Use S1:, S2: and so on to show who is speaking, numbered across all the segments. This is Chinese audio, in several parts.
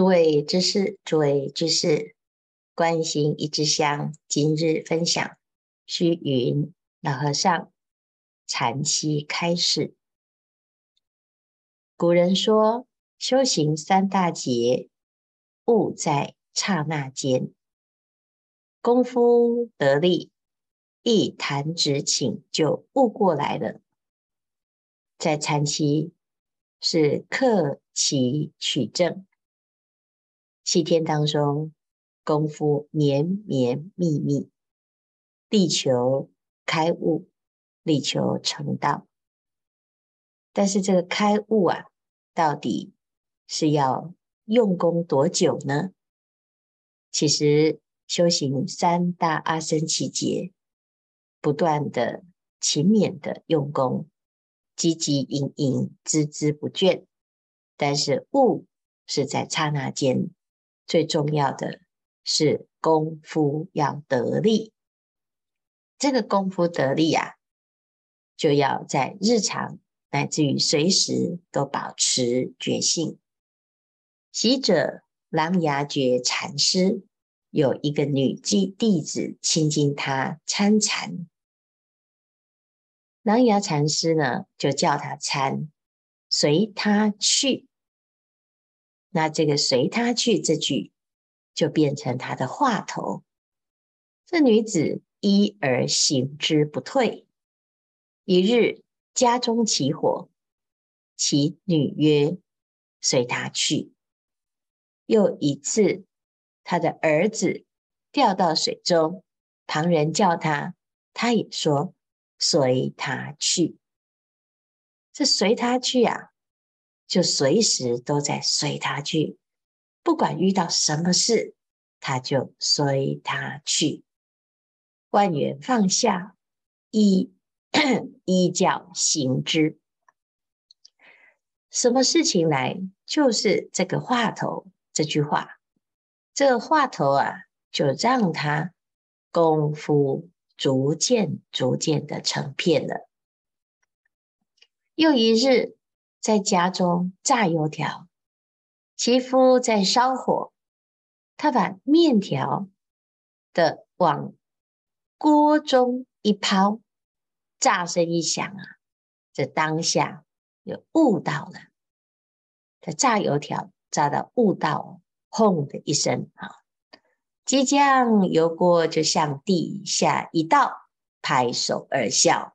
S1: 诸位知识，诸位居士，观行一支香，今日分享虚云老和尚禅期开示。古人说，修行三大劫，悟在刹那间。功夫得力，一弹指顷就悟过来了。在禅期是克期取证。七天当中，功夫绵绵密密，力求开悟，力求成道。但是这个开悟啊，到底是要用功多久呢？其实修行三大阿僧只劫，不断的勤勉的用功，汲汲营营，孜孜不倦。但是悟是在刹那间。最重要的是功夫要得力，这个功夫得力啊，就要在日常乃至于随时都保持觉性。习者琅琊觉禅师有一个女弟弟子亲近他参禅，琅琊禅师呢就叫他参，随他去。那这个随他去这句，就变成他的话头。这女子依而行之不退。一日家中起火，其女曰：“随他去。”又一次，他的儿子掉到水中，旁人叫他，他也说：“随他去。”这随他去啊！就随时都在随他去，不管遇到什么事，他就随他去，万缘放下，依依教行之。什么事情来，就是这个话头，这句话，这个话头啊，就让他功夫逐渐逐渐的成片了。又一日。在家中炸油条，其夫在烧火，他把面条的往锅中一抛，炸声一响啊，这当下就悟到了。他炸油条炸到悟到，轰的一声啊，即将油锅就向地下一倒，拍手而笑。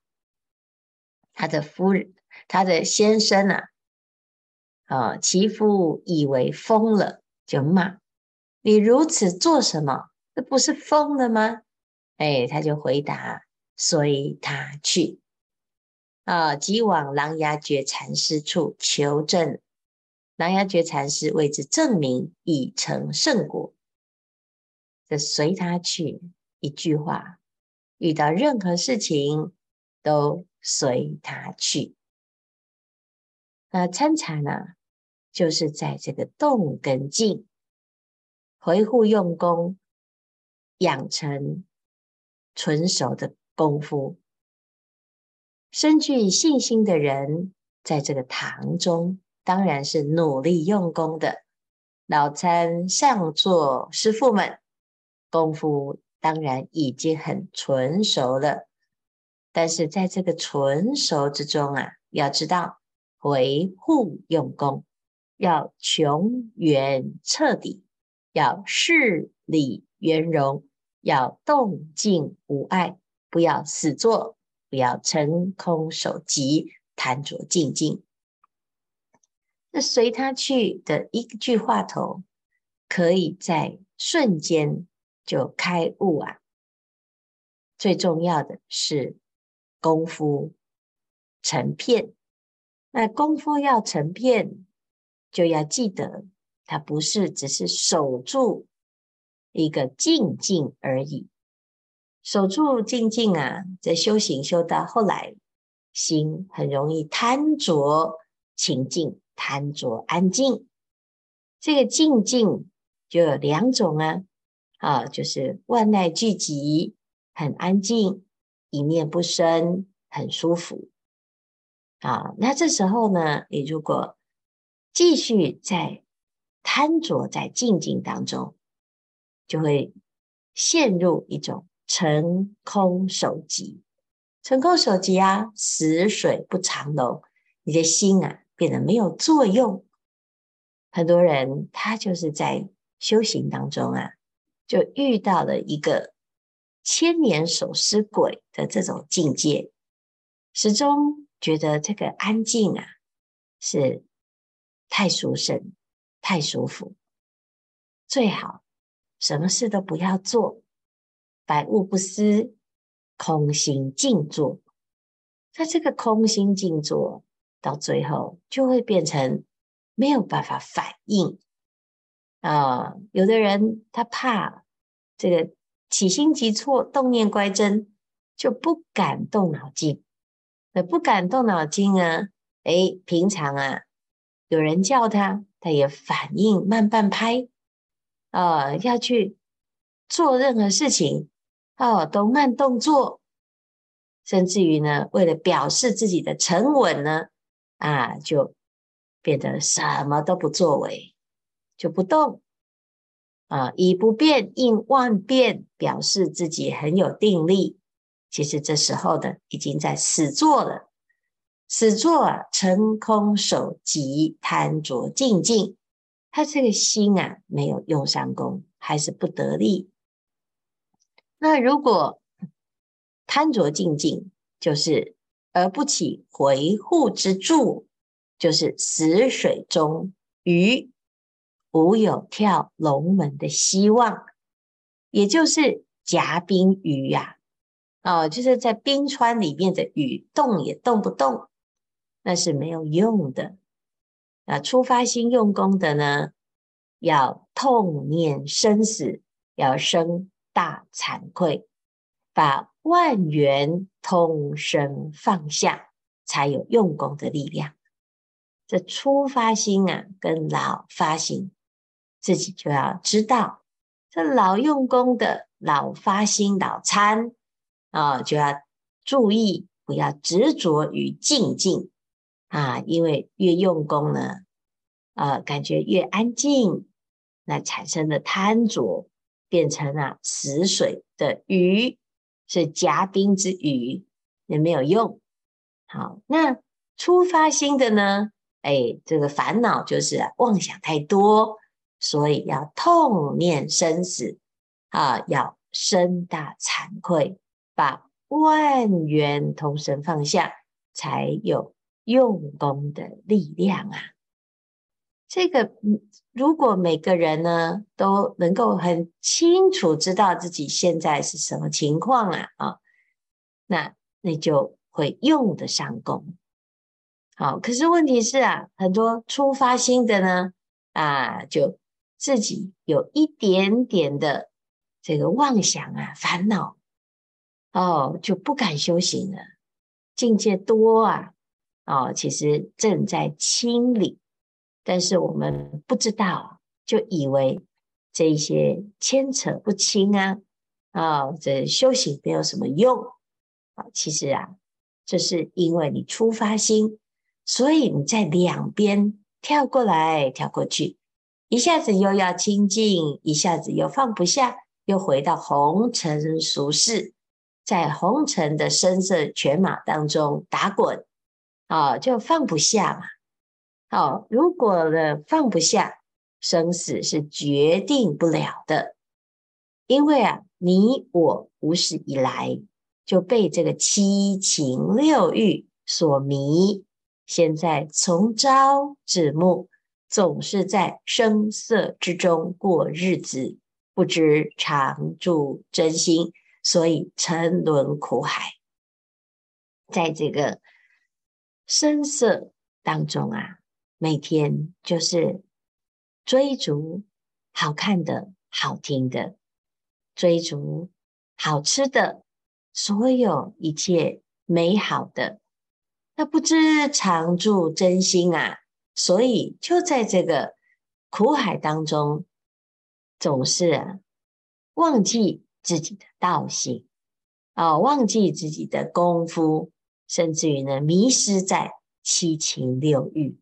S1: 他的夫人。他的先生啊，啊，其夫以为疯了，就骂你如此做什么？这不是疯了吗？哎，他就回答：随他去。啊，即往琅琊觉禅师处求证，琅琊觉禅师为之证明，已成圣果。这随他去一句话，遇到任何事情都随他去。那参禅呢，就是在这个动跟静，回复用功，养成纯熟的功夫。深具信心的人，在这个堂中，当然是努力用功的。老参上座师傅们，功夫当然已经很纯熟了。但是在这个纯熟之中啊，要知道。维护用功，要穷源彻底，要事理圆融，要动静无碍，不要死坐，不要成空守寂，贪着静静。那随他去的一句话头，可以在瞬间就开悟啊！最重要的是功夫成片。那功夫要成片，就要记得，它不是只是守住一个静静而已。守住静静啊，在修行修到后来，心很容易贪着清净，贪着安静。这个静静就有两种啊，啊，就是万籁俱寂，很安静，一念不生，很舒服。啊，那这时候呢，你如果继续在贪着在境境当中，就会陷入一种成空守寂。成空守寂啊，死水不长流，你的心啊变得没有作用。很多人他就是在修行当中啊，就遇到了一个千年守尸鬼的这种境界，始终觉得这个安静啊是太殊胜、太舒服，最好什么事都不要做，百物不思。空心静坐，那这个空心静坐到最后，就会变成没有办法反应啊、有的人他怕这个起心急错、动念乖真，就不敢动脑筋。那不敢动脑筋啊？诶，平常啊，有人叫他，他也反应慢半拍啊、要去做任何事情。哦，都慢动作，甚至于呢，为了表示自己的沉稳呢，啊，就变得什么都不作为，就不动，啊，以不变应万变，表示自己很有定力。其实这时候呢，已经在死坐了，死坐啊，澄空守寂，贪着静静，他这个心啊，没有用上功，还是不得力。那如果贪着静静，就是而不起回护之助，就是死水中鱼，无有跳龙门的希望，也就是夹冰鱼呀、啊，哦，就是在冰川里面的鱼，动也动不动，那是没有用的。啊，初发心用功的呢，要痛念生死，要生。大惭愧，把万缘通身放下，才有用功的力量。这初发心啊，跟老发心，自己就要知道。这老用功的老发心、老参啊，就要注意，不要执着于静静啊，因为越用功呢，啊，感觉越安静，那产生的贪着。变成了死水的鱼，是夹冰之鱼，也没有用。好，那出发心的呢？哎，这个烦恼就是妄想太多，所以要痛念生死啊，要深大惭愧，把万缘通身放下，才有用功的力量啊。这个，如果每个人呢都能够很清楚知道自己现在是什么情况啊，啊，那那就会用得上功。好，可是问题是啊，很多初发心的呢，啊，就自己有一点点的这个妄想啊、烦恼，哦，就不敢修行了。境界多啊，哦，其实正在清理。但是我们不知道，就以为这些牵扯不清啊，啊，这修行没有什么用啊。其实啊，这是因为你出发心，所以你在两边跳过来跳过去，一下子又要清净，一下子又放不下，又回到红尘俗世，在红尘的声色犬马当中打滚啊，就放不下嘛。好，如果呢放不下，生死是决定不了的，因为啊，你我无始以来就被这个七情六欲所迷，现在从朝至暮，总是在声色之中过日子，不知常住真心，所以沉沦苦海，在这个声色当中啊。每天就是追逐好看的、好听的，追逐好吃的，所有一切美好的，那不知常住真心啊！所以就在这个苦海当中，总是忘记自己的道性啊，忘记自己的功夫，甚至于呢迷失在七情六欲。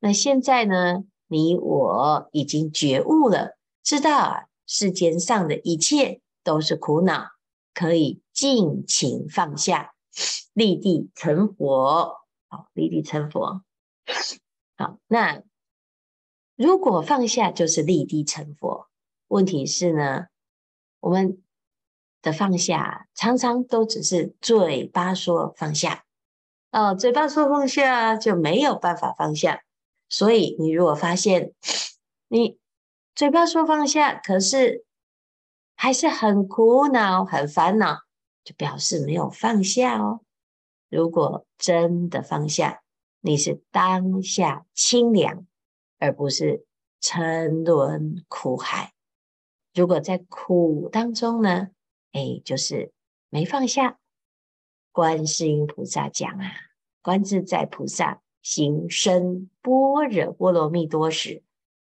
S1: 那现在呢，你我已经觉悟了，知道啊，世间上的一切都是苦恼，可以尽情放下，立地成佛。好，立地成佛。好，那如果放下就是立地成佛，问题是呢，我们的放下常常都只是嘴巴说放下，哦，嘴巴说放下就没有办法放下。所以，你如果发现你嘴巴说放下，可是还是很苦恼、很烦恼，就表示没有放下哦。如果真的放下，你是当下清凉，而不是沉沦苦海。如果在苦当中呢，哎，就是没放下。观世音菩萨讲啊，观自在菩萨。行深般若波罗蜜多时，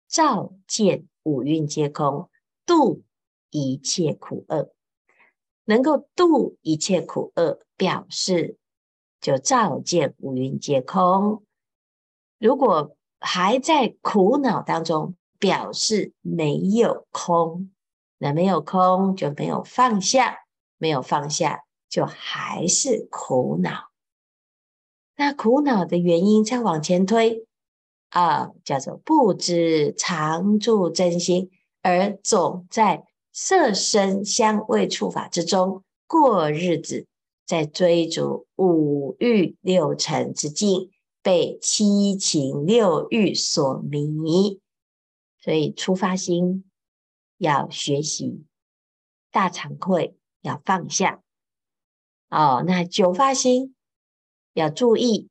S1: 照见五蕴皆空，度一切苦厄。能够度一切苦厄，表示就照见五蕴皆空。如果还在苦恼当中，表示没有空。那没有空就没有放下，没有放下就还是苦恼。那苦恼的原因再往前推啊，叫做不知常住真心，而总在色身香味触法之中过日子，在追逐五欲六尘之境，被七情六欲所迷。所以初发心要学习大惭愧，要放下。哦，那久发心。要注意，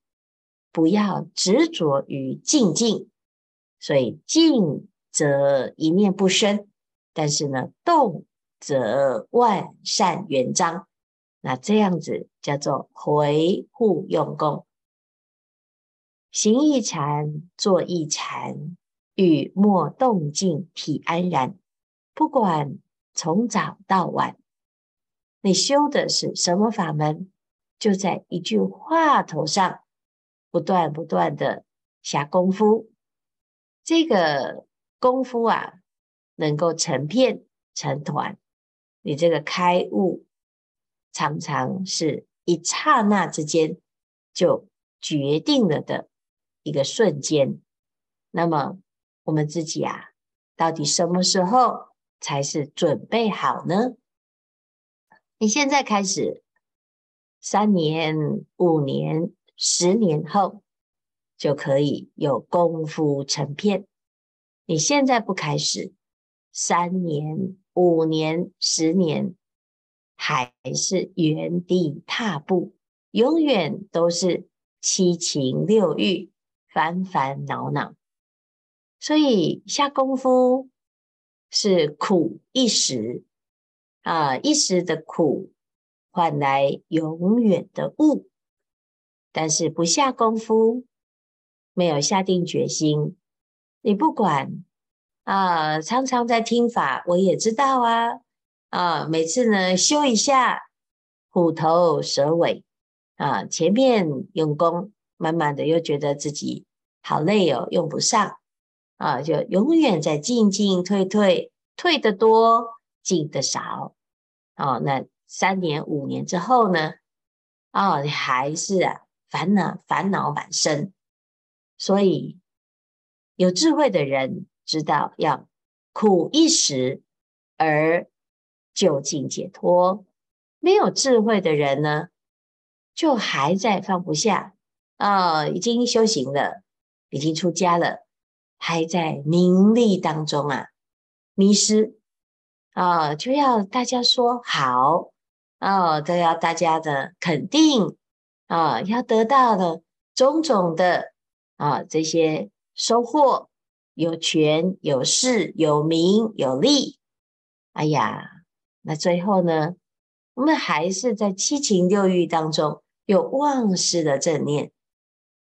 S1: 不要执着于静静，所以静则一念不生，但是呢，动则万善圆彰。那这样子叫做回护用功，行一禅，坐一禅，雨莫动静，体安然。不管从早到晚，你修的是什么法门？就在一句话头上，不断不断的下功夫，这个功夫啊，能够成片成团。你这个开悟，常常是一刹那之间就决定了的一个瞬间。那么我们自己啊，到底什么时候才是准备好呢？你现在开始。三年、五年、十年后，就可以有功夫成片。你现在不开始，三年、五年、十年，还是原地踏步，永远都是七情六欲、烦烦恼恼。所以下功夫是苦一时啊，一时的苦。换来永远的悟，但是不下功夫，没有下定决心，你不管啊，常常在听法，我也知道啊，啊，每次呢修一下，虎头蛇尾啊，前面用功，慢慢的又觉得自己好累哦，用不上啊，就永远在进进退退，退得多，进得少，哦，那。三年五年之后呢？哦，你还是啊，烦恼烦恼满身。所以有智慧的人知道要苦一时而究竟解脱；没有智慧的人呢，就还在放不下啊、已经修行了，已经出家了，还在名利当中啊迷失啊、就要大家说好。哦，都要大家的肯定啊、要得到的种种的啊、哦、这些收获，有权有势有名有利。哎呀，那最后呢，我们还是在七情六欲当中有忘失的正念。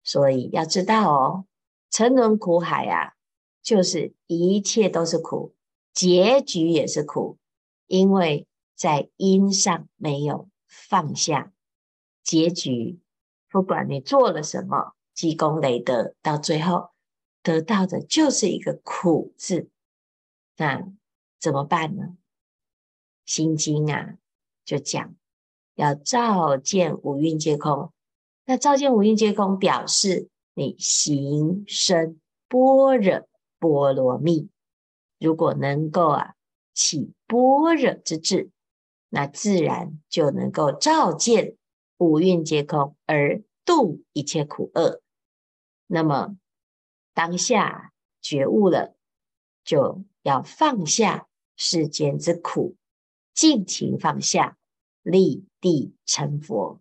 S1: 所以要知道哦，沉沦苦海啊，就是一切都是苦，结局也是苦，因为。在因上没有放下，结局不管你做了什么，积功累德，到最后得到的就是一个苦字。那怎么办呢？心经啊，就讲要照见五蕴皆空。那照见五蕴皆空，表示你行深般若波罗蜜。如果能够啊起般若之智，那自然就能够照见五蕴皆空，而度一切苦厄。那么当下觉悟了，就要放下世间之苦，尽情放下，立地成佛。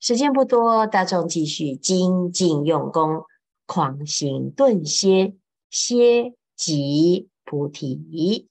S1: 时间不多，大众继续精进用功，狂行顿歇，歇即菩提。